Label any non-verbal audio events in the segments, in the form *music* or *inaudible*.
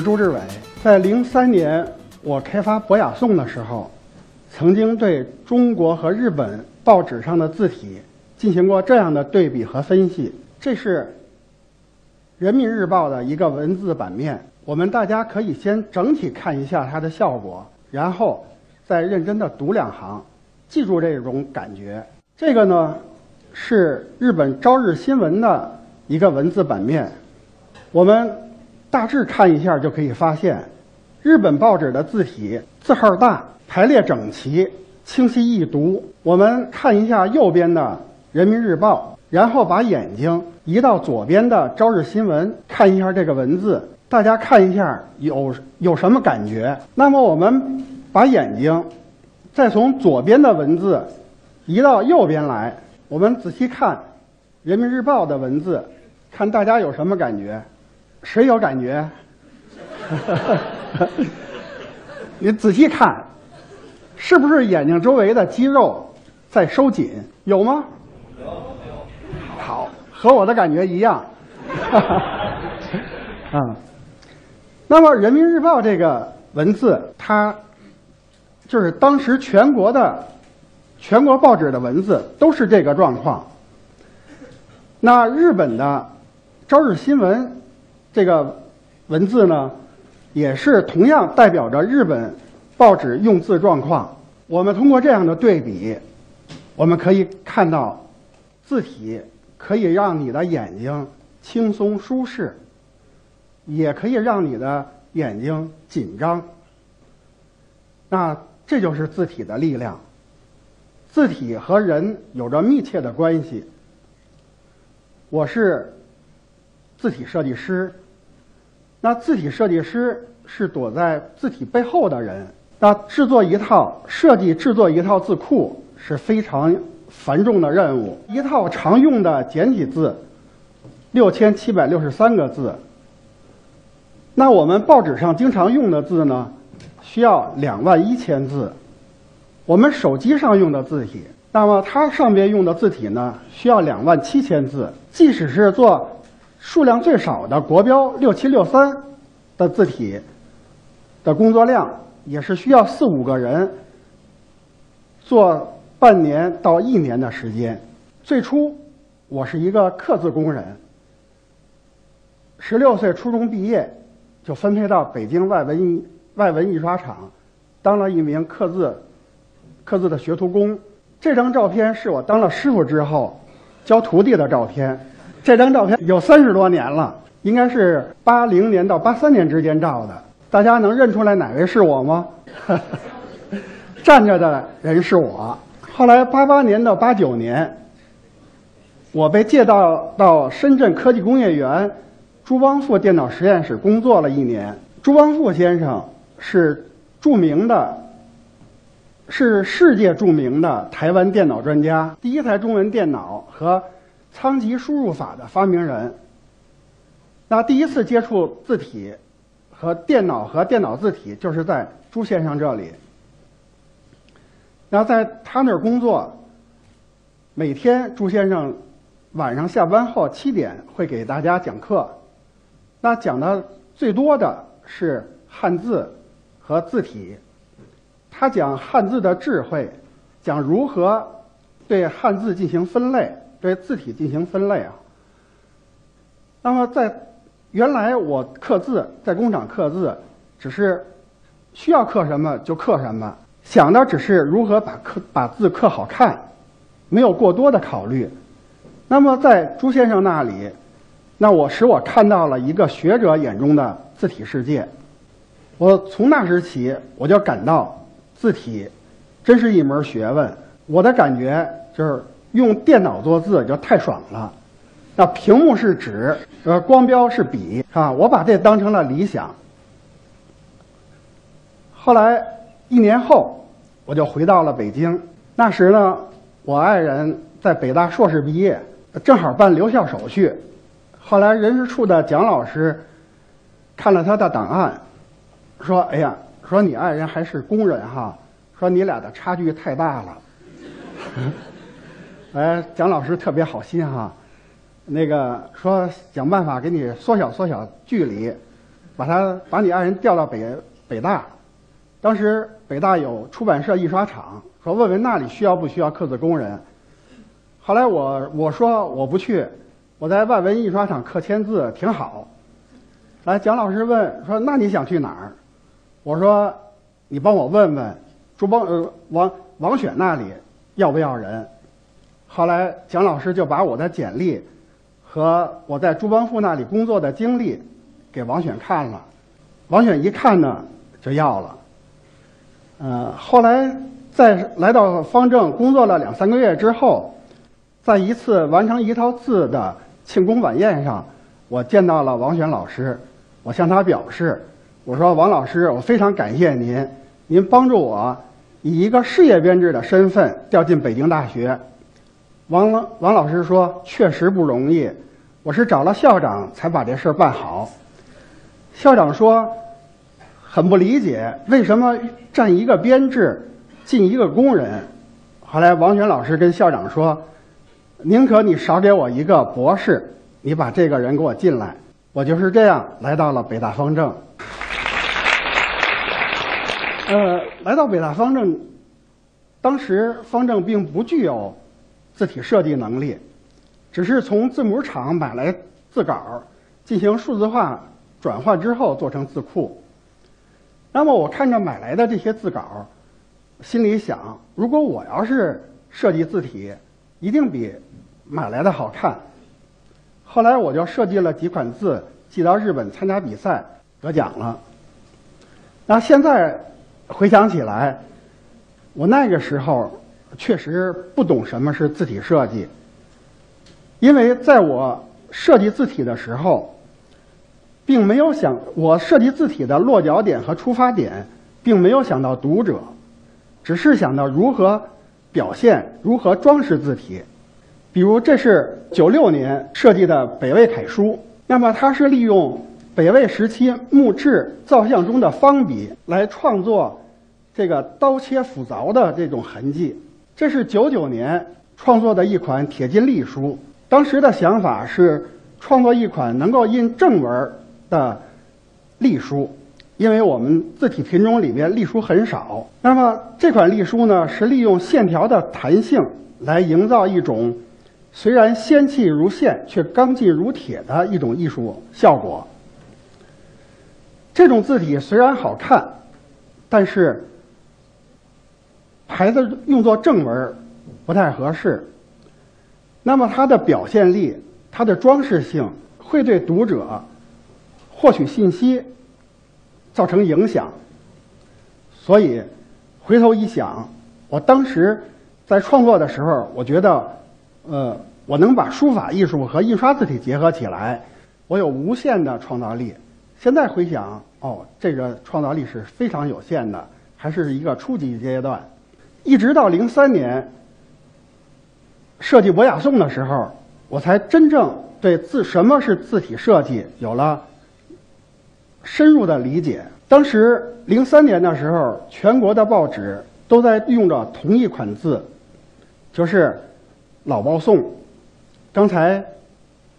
朱志伟。在零三年我开发博雅颂的时候，曾经对中国和日本报纸上的字体进行过这样的对比和分析。这是《人民日报》的一个文字版面，我们大家可以先整体看一下它的效果，然后再认真的读两行，记住这种感觉。这个呢是日本《朝日新闻》的一个文字版面，我们大致看一下就可以发现，日本报纸的字体字号大，排列整齐，清晰易读。我们看一下右边的《人民日报》。然后把眼睛移到左边的《朝日新闻》，看一下这个文字，大家看一下有有什么感觉？那么我们把眼睛再从左边的文字移到右边来，我们仔细看《人民日报》的文字，看大家有什么感觉？谁有感觉？*laughs* 你仔细看，是不是眼睛周围的肌肉在收紧？有吗？好，和我的感觉一样。啊，*laughs* 那么《人民日报》这个文字，它就是当时全国的全国报纸的文字都是这个状况。那日本的《朝日新闻》这个文字呢，也是同样代表着日本报纸用字状况。我们通过这样的对比，我们可以看到字体。可以让你的眼睛轻松舒适，也可以让你的眼睛紧张。那这就是字体的力量。字体和人有着密切的关系。我是字体设计师，那字体设计师是躲在字体背后的人。那制作一套设计制作一套字库是非常。繁重的任务，一套常用的简体字，六千七百六十三个字。那我们报纸上经常用的字呢，需要两万一千字。我们手机上用的字体，那么它上边用的字体呢，需要两万七千字。即使是做数量最少的国标六七六三的字体的工作量，也是需要四五个人做。半年到一年的时间。最初，我是一个刻字工人。十六岁初中毕业，就分配到北京外文外文印刷厂，当了一名刻字刻字的学徒工。这张照片是我当了师傅之后教徒弟的照片。这张照片有三十多年了，应该是八零年到八三年之间照的。大家能认出来哪位是我吗？*laughs* 站着的人是我。后来，八八年到八九年，我被借到到深圳科技工业园朱邦富电脑实验室工作了一年。朱邦富先生是著名的，是世界著名的台湾电脑专家，第一台中文电脑和仓颉输入法的发明人。那第一次接触字体和电脑和电脑字体，就是在朱先生这里。那在他那儿工作，每天朱先生晚上下班后七点会给大家讲课，那讲的最多的是汉字和字体。他讲汉字的智慧，讲如何对汉字进行分类，对字体进行分类啊。那么在原来我刻字在工厂刻字，只是需要刻什么就刻什么。想的只是如何把刻把字刻好看，没有过多的考虑。那么在朱先生那里，那我使我看到了一个学者眼中的字体世界。我从那时起，我就感到字体真是一门学问。我的感觉就是用电脑做字就太爽了。那屏幕是纸，呃，光标是笔，啊，我把这当成了理想。后来一年后。我就回到了北京。那时呢，我爱人在北大硕士毕业，正好办留校手续。后来人事处的蒋老师看了他的档案，说：“哎呀，说你爱人还是工人哈，说你俩的差距太大了。” *laughs* 哎，蒋老师特别好心哈，那个说想办法给你缩小缩小距离，把他把你爱人调到北北大。当时北大有出版社印刷厂，说问问那里需要不需要刻字工人。后来我我说我不去，我在外文印刷厂刻签字挺好。来，蒋老师问说那你想去哪儿？我说你帮我问问朱邦呃王王选那里要不要人。后来蒋老师就把我的简历和我在朱邦富那里工作的经历给王选看了，王选一看呢就要了。呃，后来在来到方正工作了两三个月之后，在一次完成一套字的庆功晚宴上，我见到了王选老师。我向他表示，我说王老师，我非常感谢您，您帮助我以一个事业编制的身份调进北京大学。王王老师说，确实不容易，我是找了校长才把这事儿办好。校长说。很不理解为什么占一个编制进一个工人。后来王全老师跟校长说：“宁可你少给我一个博士，你把这个人给我进来。”我就是这样来到了北大方正。呃，来到北大方正，当时方正并不具有字体设计能力，只是从字母厂买来字稿，进行数字化转换之后做成字库。那么我看着买来的这些字稿，心里想：如果我要是设计字体，一定比买来的好看。后来我就设计了几款字，寄到日本参加比赛，得奖了。那现在回想起来，我那个时候确实不懂什么是字体设计，因为在我设计字体的时候。并没有想，我设计字体的落脚点和出发点，并没有想到读者，只是想到如何表现、如何装饰字体。比如，这是九六年设计的北魏楷书，那么它是利用北魏时期木质造像中的方笔来创作这个刀切斧凿的这种痕迹。这是九九年创作的一款铁金隶书，当时的想法是创作一款能够印正文。的隶书，因为我们字体品种里面隶书很少，那么这款隶书呢，是利用线条的弹性来营造一种虽然纤细如线却刚劲如铁的一种艺术效果。这种字体虽然好看，但是牌子用作正文不太合适。那么它的表现力、它的装饰性会对读者。获取信息造成影响，所以回头一想，我当时在创作的时候，我觉得，呃，我能把书法艺术和印刷字体结合起来，我有无限的创造力。现在回想，哦，这个创造力是非常有限的，还是一个初级阶段。一直到零三年设计博雅颂的时候，我才真正对字什么是字体设计有了。深入的理解。当时零三年的时候，全国的报纸都在用着同一款字，就是老报宋。刚才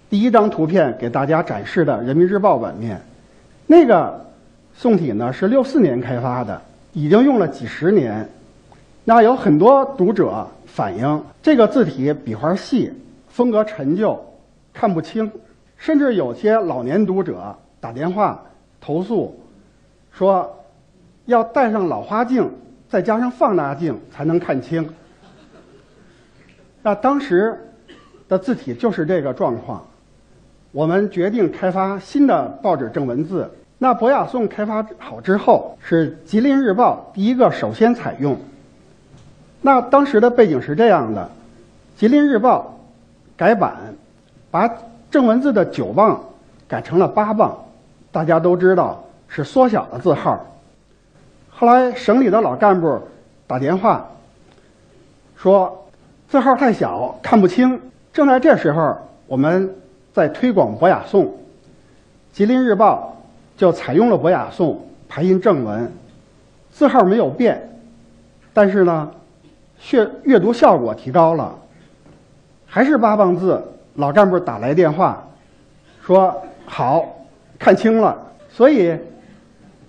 第一张图片给大家展示的《人民日报》版面，那个宋体呢是六四年开发的，已经用了几十年。那有很多读者反映，这个字体笔画细，风格陈旧，看不清，甚至有些老年读者打电话。投诉说要戴上老花镜，再加上放大镜才能看清。那当时的字体就是这个状况。我们决定开发新的报纸正文字。那博雅颂开发好之后，是《吉林日报》第一个首先采用。那当时的背景是这样的：《吉林日报》改版，把正文字的九磅改成了八磅。大家都知道是缩小的字号。后来省里的老干部打电话说字号太小看不清。正在这时候，我们在推广博雅颂，《吉林日报》就采用了博雅颂排印正文，字号没有变，但是呢，阅阅读效果提高了，还是八磅字。老干部打来电话说好。看清了，所以，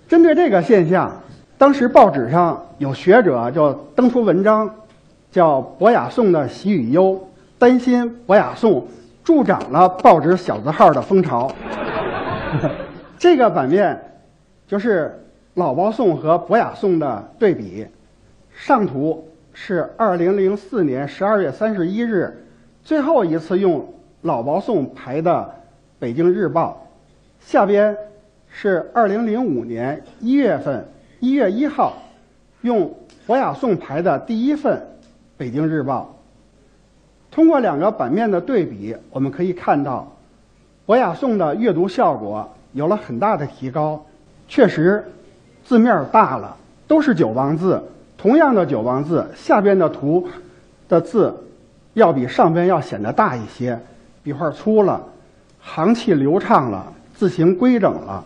针对这个现象，当时报纸上有学者就登出文章，叫“博雅颂的喜与忧”，担心博雅颂助长了报纸小字号的风潮。*laughs* 这个版面就是老包颂和博雅颂的对比，上图是二零零四年十二月三十一日最后一次用老包颂排的《北京日报》，下边。是二零零五年一月份一月一号，用博雅颂排的第一份《北京日报》。通过两个版面的对比，我们可以看到，博雅颂的阅读效果有了很大的提高。确实，字面大了，都是九王字，同样的九王字，下边的图的字要比上边要显得大一些，笔画粗了，行气流畅了，字形规整了。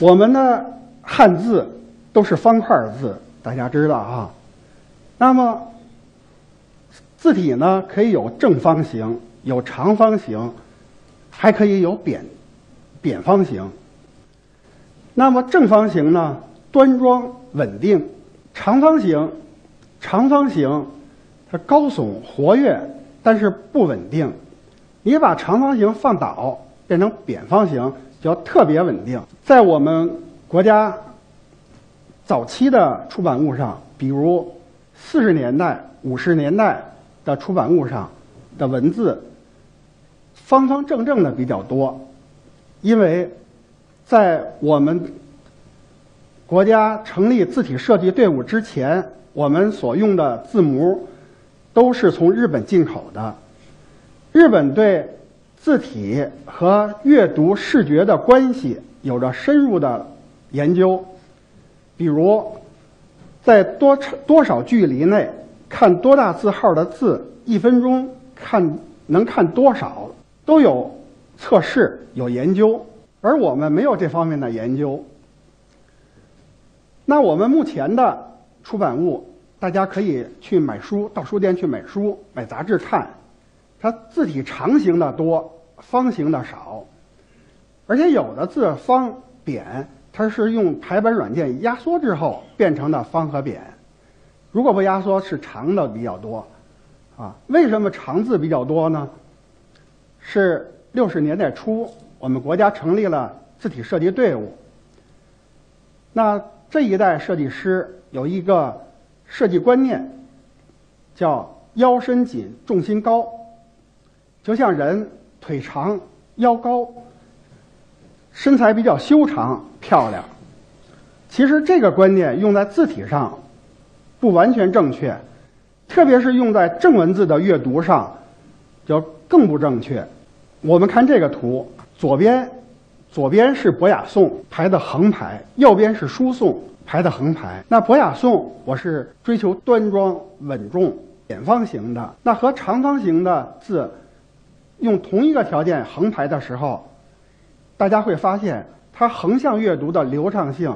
我们的汉字都是方块字，大家知道啊。那么字体呢，可以有正方形，有长方形，还可以有扁扁方形。那么正方形呢，端庄稳定；长方形，长方形它高耸活跃，但是不稳定。你把长方形放倒，变成扁方形。要特别稳定，在我们国家早期的出版物上，比如四十年代、五十年代的出版物上的文字，方方正正的比较多，因为在我们国家成立字体设计队伍之前，我们所用的字模都是从日本进口的，日本对。字体和阅读视觉的关系有着深入的研究，比如，在多多少距离内看多大字号的字，一分钟看能看多少，都有测试有研究，而我们没有这方面的研究。那我们目前的出版物，大家可以去买书，到书店去买书、买杂志看，它字体长形的多。方形的少，而且有的字方扁，它是用排版软件压缩之后变成的方和扁。如果不压缩，是长的比较多，啊，为什么长字比较多呢？是六十年代初，我们国家成立了字体设计队伍。那这一代设计师有一个设计观念，叫腰身紧，重心高，就像人。腿长腰高，身材比较修长漂亮。其实这个观念用在字体上不完全正确，特别是用在正文字的阅读上就更不正确。我们看这个图，左边左边是博雅颂排的横排，右边是书颂排的横排。那博雅颂我是追求端庄稳重扁方形的，那和长方形的字。用同一个条件横排的时候，大家会发现它横向阅读的流畅性，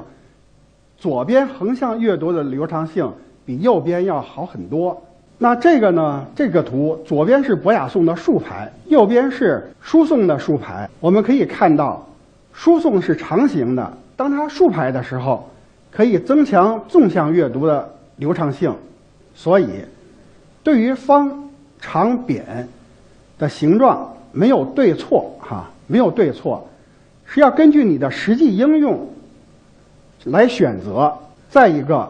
左边横向阅读的流畅性比右边要好很多。那这个呢？这个图左边是博雅颂的竖排，右边是书颂的竖排。我们可以看到，输送是长形的，当它竖排的时候，可以增强纵向阅读的流畅性。所以，对于方、长、扁。的形状没有对错，哈，没有对错，是要根据你的实际应用来选择。再一个，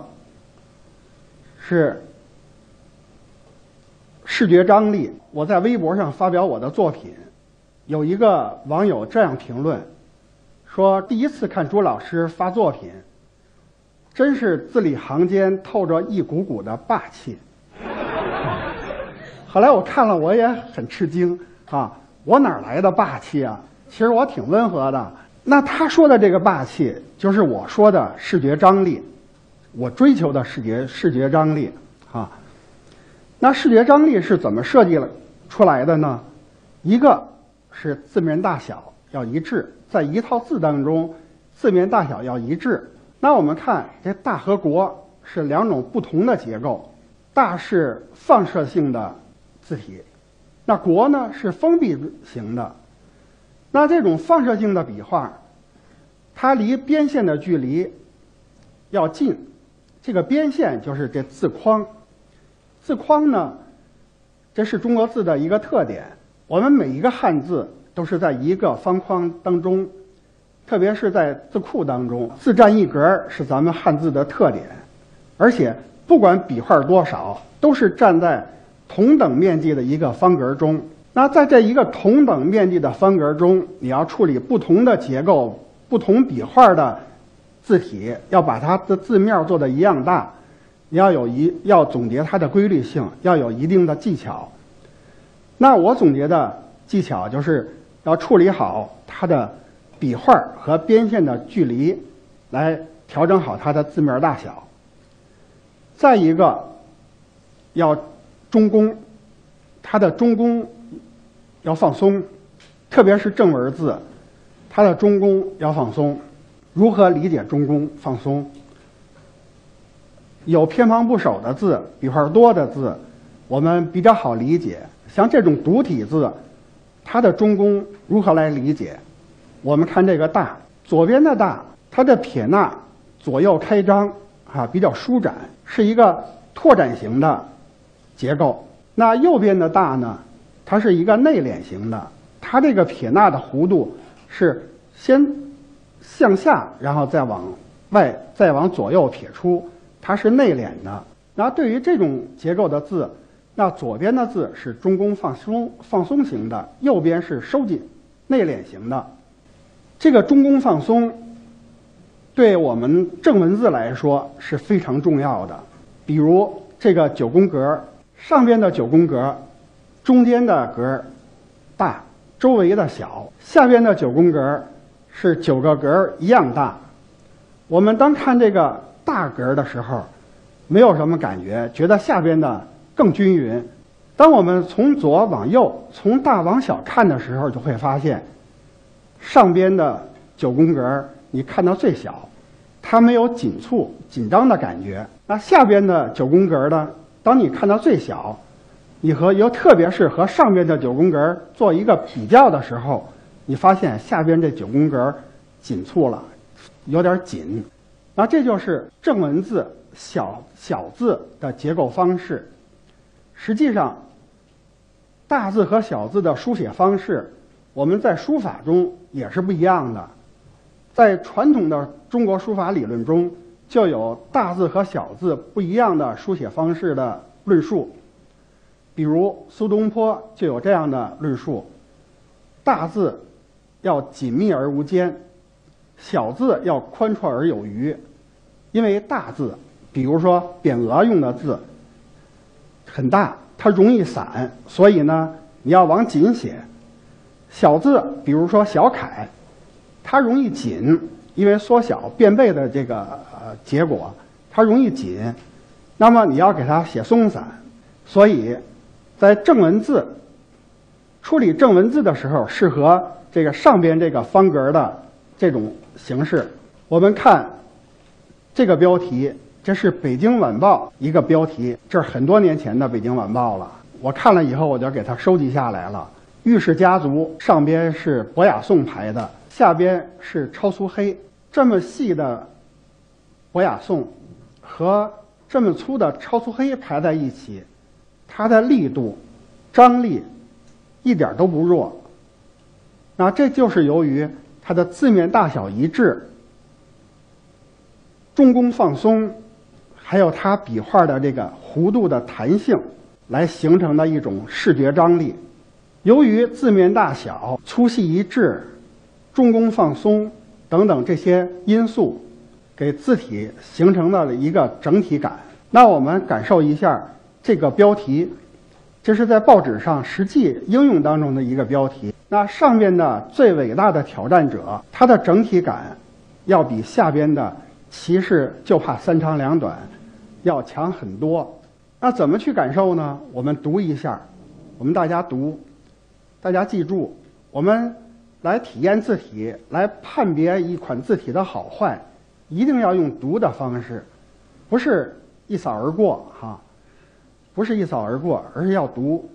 是视觉张力。我在微博上发表我的作品，有一个网友这样评论说：“第一次看朱老师发作品，真是字里行间透着一股股的霸气。*laughs* ”后来我看了，我也很吃惊啊！我哪来的霸气啊？其实我挺温和的。那他说的这个霸气，就是我说的视觉张力，我追求的视觉视觉张力啊。那视觉张力是怎么设计了出来的呢？一个是字面大小要一致，在一套字当中，字面大小要一致。那我们看这大和国是两种不同的结构，大是放射性的。字体，那国呢是封闭型的，那这种放射性的笔画，它离边线的距离要近，这个边线就是这字框。字框呢，这是中国字的一个特点。我们每一个汉字都是在一个方框当中，特别是在字库当中，字占一格是咱们汉字的特点。而且不管笔画多少，都是站在同等面积的一个方格中。那在这一个同等面积的方格中，你要处理不同的结构、不同笔画的字体，要把它的字面做的一样大，你要有一要总结它的规律性，要有一定的技巧。那我总结的技巧就是要处理好它的笔画和边线的距离，来调整好它的字面大小。再一个，要中宫，它的中宫。要放松，特别是正文字，它的中宫要放松。如何理解中宫放松？有偏旁部首的字，笔画多的字，我们比较好理解。像这种独体字，它的中宫如何来理解？我们看这个“大”，左边的“大”，它的撇捺左右开张，啊，比较舒展，是一个拓展型的结构。那右边的“大”呢？它是一个内敛型的，它这个撇捺的弧度是先向下，然后再往外，再往左右撇出，它是内敛的。那对于这种结构的字，那左边的字是中宫放松放松型的，右边是收紧内敛型的。这个中宫放松，对我们正文字来说是非常重要的。比如这个九宫格上边的九宫格。中间的格大，周围的小。下边的九宫格是九个格一样大。我们当看这个大格的时候，没有什么感觉，觉得下边的更均匀。当我们从左往右，从大往小看的时候，就会发现，上边的九宫格你看到最小，它没有紧促紧张的感觉。那下边的九宫格呢？当你看到最小。你和又特别是和上边的九宫格做一个比较的时候，你发现下边这九宫格紧促了，有点紧。那这就是正文字小小字的结构方式。实际上，大字和小字的书写方式，我们在书法中也是不一样的。在传统的中国书法理论中，就有大字和小字不一样的书写方式的论述。比如苏东坡就有这样的论述：大字要紧密而无间，小字要宽绰而有余。因为大字，比如说匾额用的字很大，它容易散，所以呢你要往紧写；小字，比如说小楷，它容易紧，因为缩小变背的这个呃结果，它容易紧，那么你要给它写松散，所以。在正文字处理正文字的时候，适合这个上边这个方格的这种形式。我们看这个标题，这是《北京晚报》一个标题，这是很多年前的《北京晚报》了。我看了以后，我就给它收集下来了。御氏家族上边是博雅颂排的，下边是超粗黑。这么细的博雅颂和这么粗的超粗黑排在一起。它的力度、张力一点都不弱。那这就是由于它的字面大小一致、中宫放松，还有它笔画的这个弧度的弹性，来形成的一种视觉张力。由于字面大小、粗细一致、中宫放松等等这些因素，给字体形成了一个整体感。那我们感受一下。这个标题，这是在报纸上实际应用当中的一个标题。那上面的最伟大的挑战者，它的整体感要比下边的骑士就怕三长两短要强很多。那怎么去感受呢？我们读一下，我们大家读，大家记住，我们来体验字体，来判别一款字体的好坏，一定要用读的方式，不是一扫而过哈。不是一扫而过，而是要读。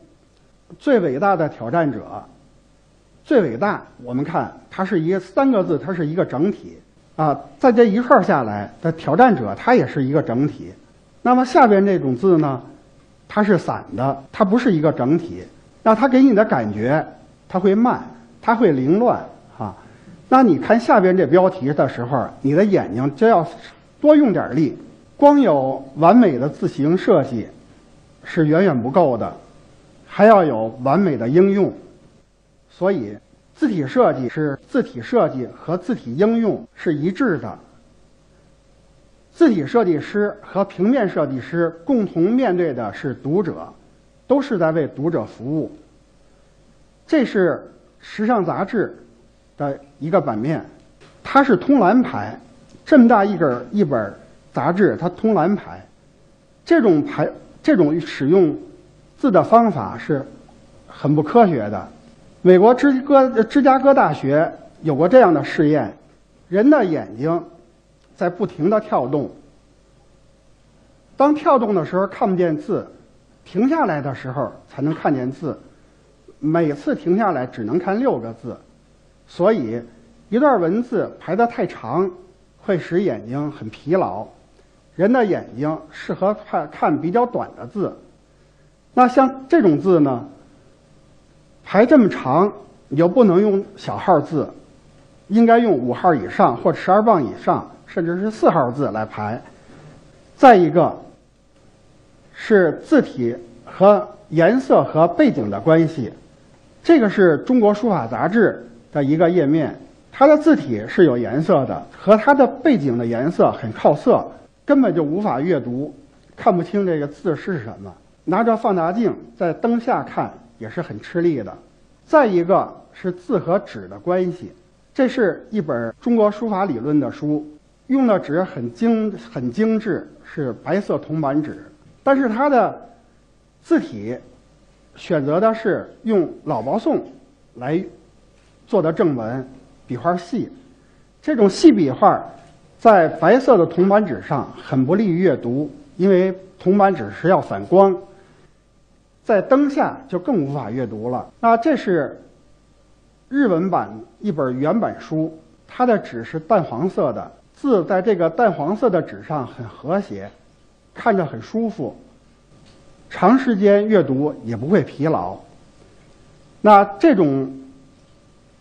最伟大的挑战者，最伟大。我们看它是一个三个字，它是一个整体。啊，在这一串下来的挑战者，它也是一个整体。那么下边这种字呢，它是散的，它不是一个整体。那它给你的感觉，它会慢，它会凌乱，哈。那你看下边这标题的时候，你的眼睛就要多用点力。光有完美的字形设计是远远不够的，还要有完美的应用。所以。字体设计是字体设计和字体应用是一致的。字体设计师和平面设计师共同面对的是读者，都是在为读者服务。这是时尚杂志的一个版面，它是通蓝排，这么大一根一本杂志，它通蓝排。这种排这种使用字的方法是很不科学的。美国芝哥芝加哥大学有过这样的试验：人的眼睛在不停的跳动，当跳动的时候看不见字，停下来的时候才能看见字。每次停下来只能看六个字，所以一段文字排得太长会使眼睛很疲劳。人的眼睛适合看看比较短的字。那像这种字呢？排这么长，你就不能用小号字，应该用五号以上或十二磅以上，甚至是四号字来排。再一个，是字体和颜色和背景的关系。这个是中国书法杂志的一个页面，它的字体是有颜色的，和它的背景的颜色很靠色，根本就无法阅读，看不清这个字是什么。拿着放大镜在灯下看。也是很吃力的。再一个是字和纸的关系，这是一本中国书法理论的书，用的纸很精很精致，是白色铜版纸，但是它的字体选择的是用老毛宋来做的正文，笔画细，这种细笔画在白色的铜版纸上很不利于阅读，因为铜版纸是要反光。在灯下就更无法阅读了。那这是日文版一本原版书，它的纸是淡黄色的，字在这个淡黄色的纸上很和谐，看着很舒服，长时间阅读也不会疲劳。那这种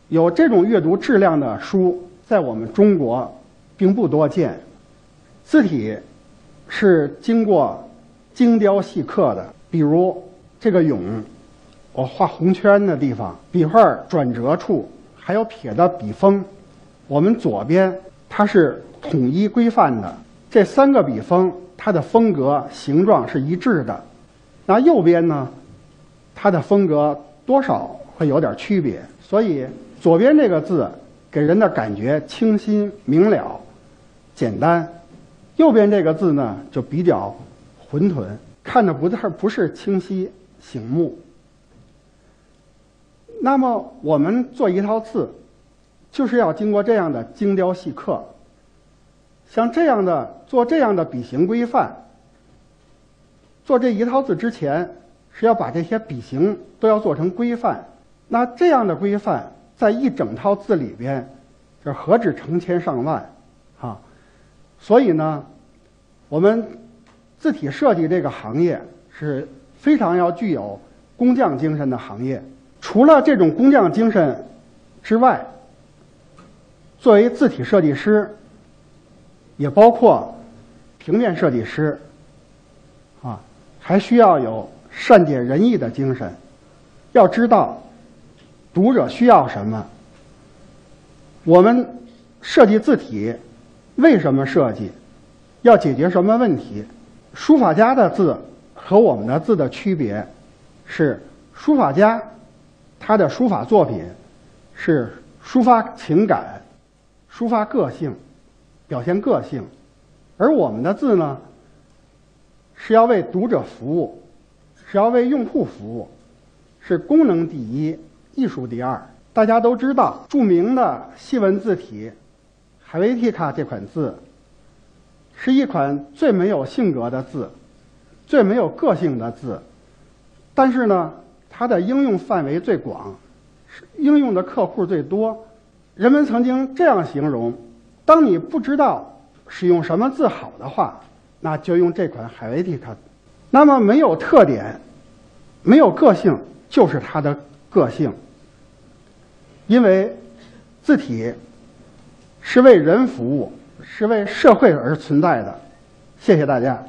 有这种阅读质量的书，在我们中国并不多见，字体是经过精雕细刻的，比如。这个勇，我画红圈的地方，笔画转折处还有撇的笔锋，我们左边它是统一规范的，这三个笔锋它的风格形状是一致的，那右边呢，它的风格多少会有点区别，所以左边这个字给人的感觉清新明了、简单，右边这个字呢就比较浑沌，看着不太不是清晰。醒目。那么我们做一套字，就是要经过这样的精雕细刻。像这样的做这样的笔形规范，做这一套字之前，是要把这些笔形都要做成规范。那这样的规范，在一整套字里边，这何止成千上万，啊！所以呢，我们字体设计这个行业是。非常要具有工匠精神的行业。除了这种工匠精神之外，作为字体设计师，也包括平面设计师，啊，还需要有善解人意的精神。要知道读者需要什么，我们设计字体为什么设计，要解决什么问题？书法家的字。和我们的字的区别，是书法家他的书法作品是抒发情感、抒发个性、表现个性，而我们的字呢是要为读者服务，是要为用户服务，是功能第一、艺术第二。大家都知道，著名的西文字体海维提卡这款字是一款最没有性格的字。最没有个性的字，但是呢，它的应用范围最广，应用的客户最多。人们曾经这样形容当你不知道使用什么字好的话，那就用这款海维蒂看。那么没有特点，没有个性，就是它的个性。因为字体是为人服务，是为社会而存在的。谢谢大家。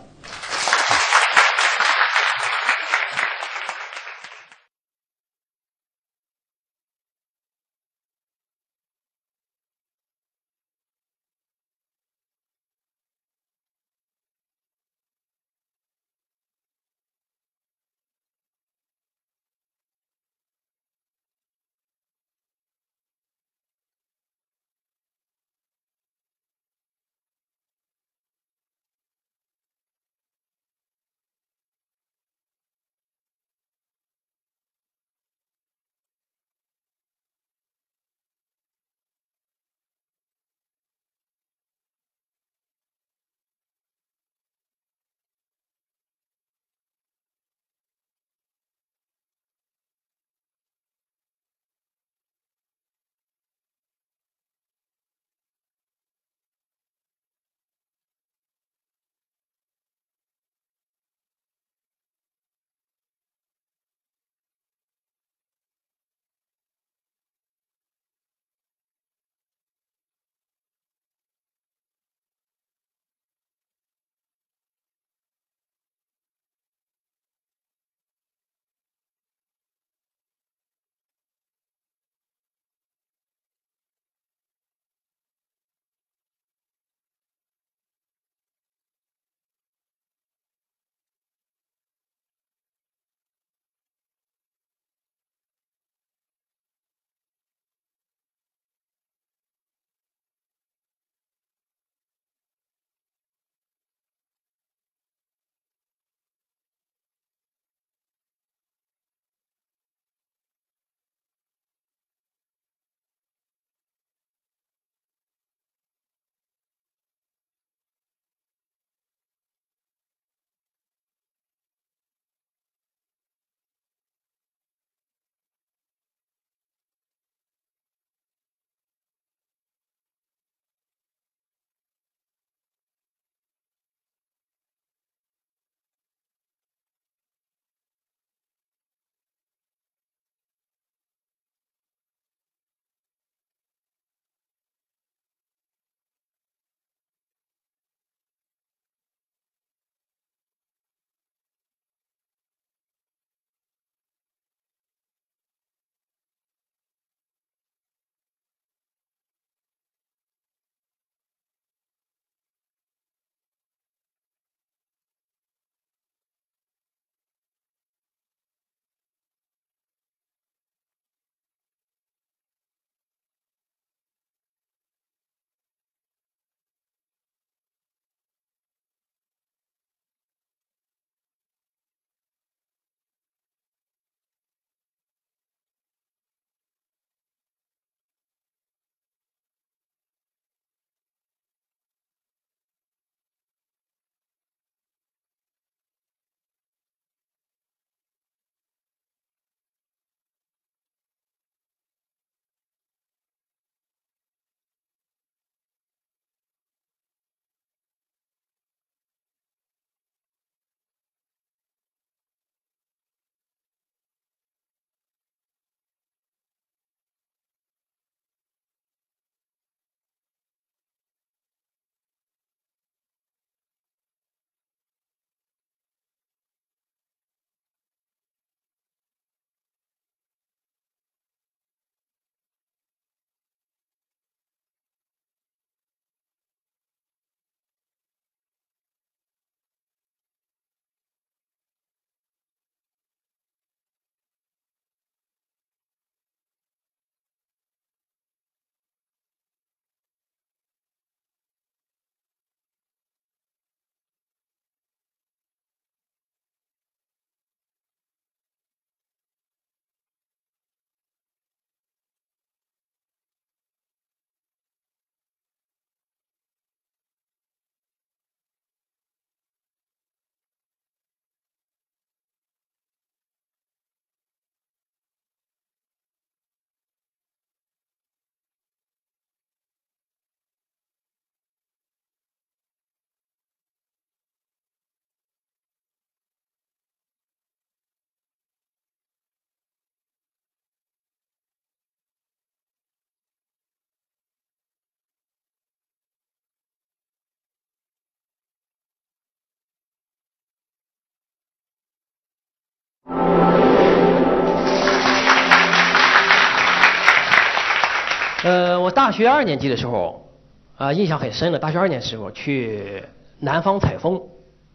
呃，我大学二年级的时候，啊，印象很深的。大学二年级时候去南方采风，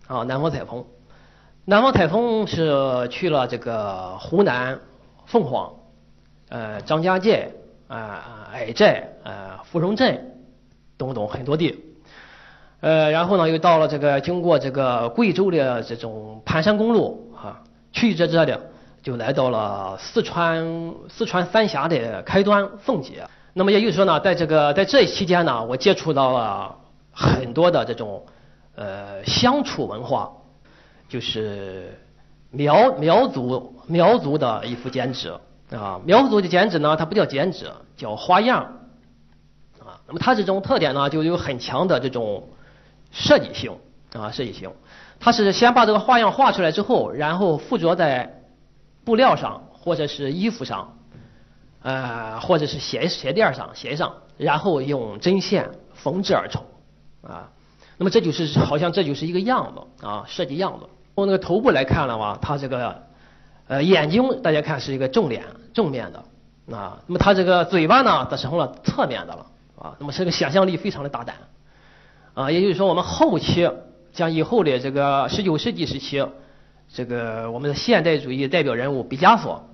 啊，南方采风，南方采风是去了这个湖南凤凰，呃，张家界，啊，矮寨，呃，芙蓉镇，等等很多地。呃，然后呢，又到了这个经过这个贵州的这种盘山公路，啊，曲折折的，就来到了四川四川三峡的开端奉节。那么也就是说呢，在这个在这期间呢，我接触到了很多的这种呃乡土文化，就是苗苗族苗族的一幅剪纸啊，苗族的剪纸呢，它不叫剪纸，叫花样啊。那么它这种特点呢，就有很强的这种设计性啊，设计性。它是先把这个花样画出来之后，然后附着在布料上或者是衣服上。呃，或者是鞋鞋垫上、鞋上，然后用针线缝制而成，啊，那么这就是好像这就是一个样子啊，设计样子。从那个头部来看的话，它这个呃眼睛大家看是一个正脸正面的啊，那么它这个嘴巴呢，则成了侧面的了啊，那么这个想象力非常的大胆啊，也就是说我们后期像以后的这个十九世纪时期，这个我们的现代主义代表人物毕加索。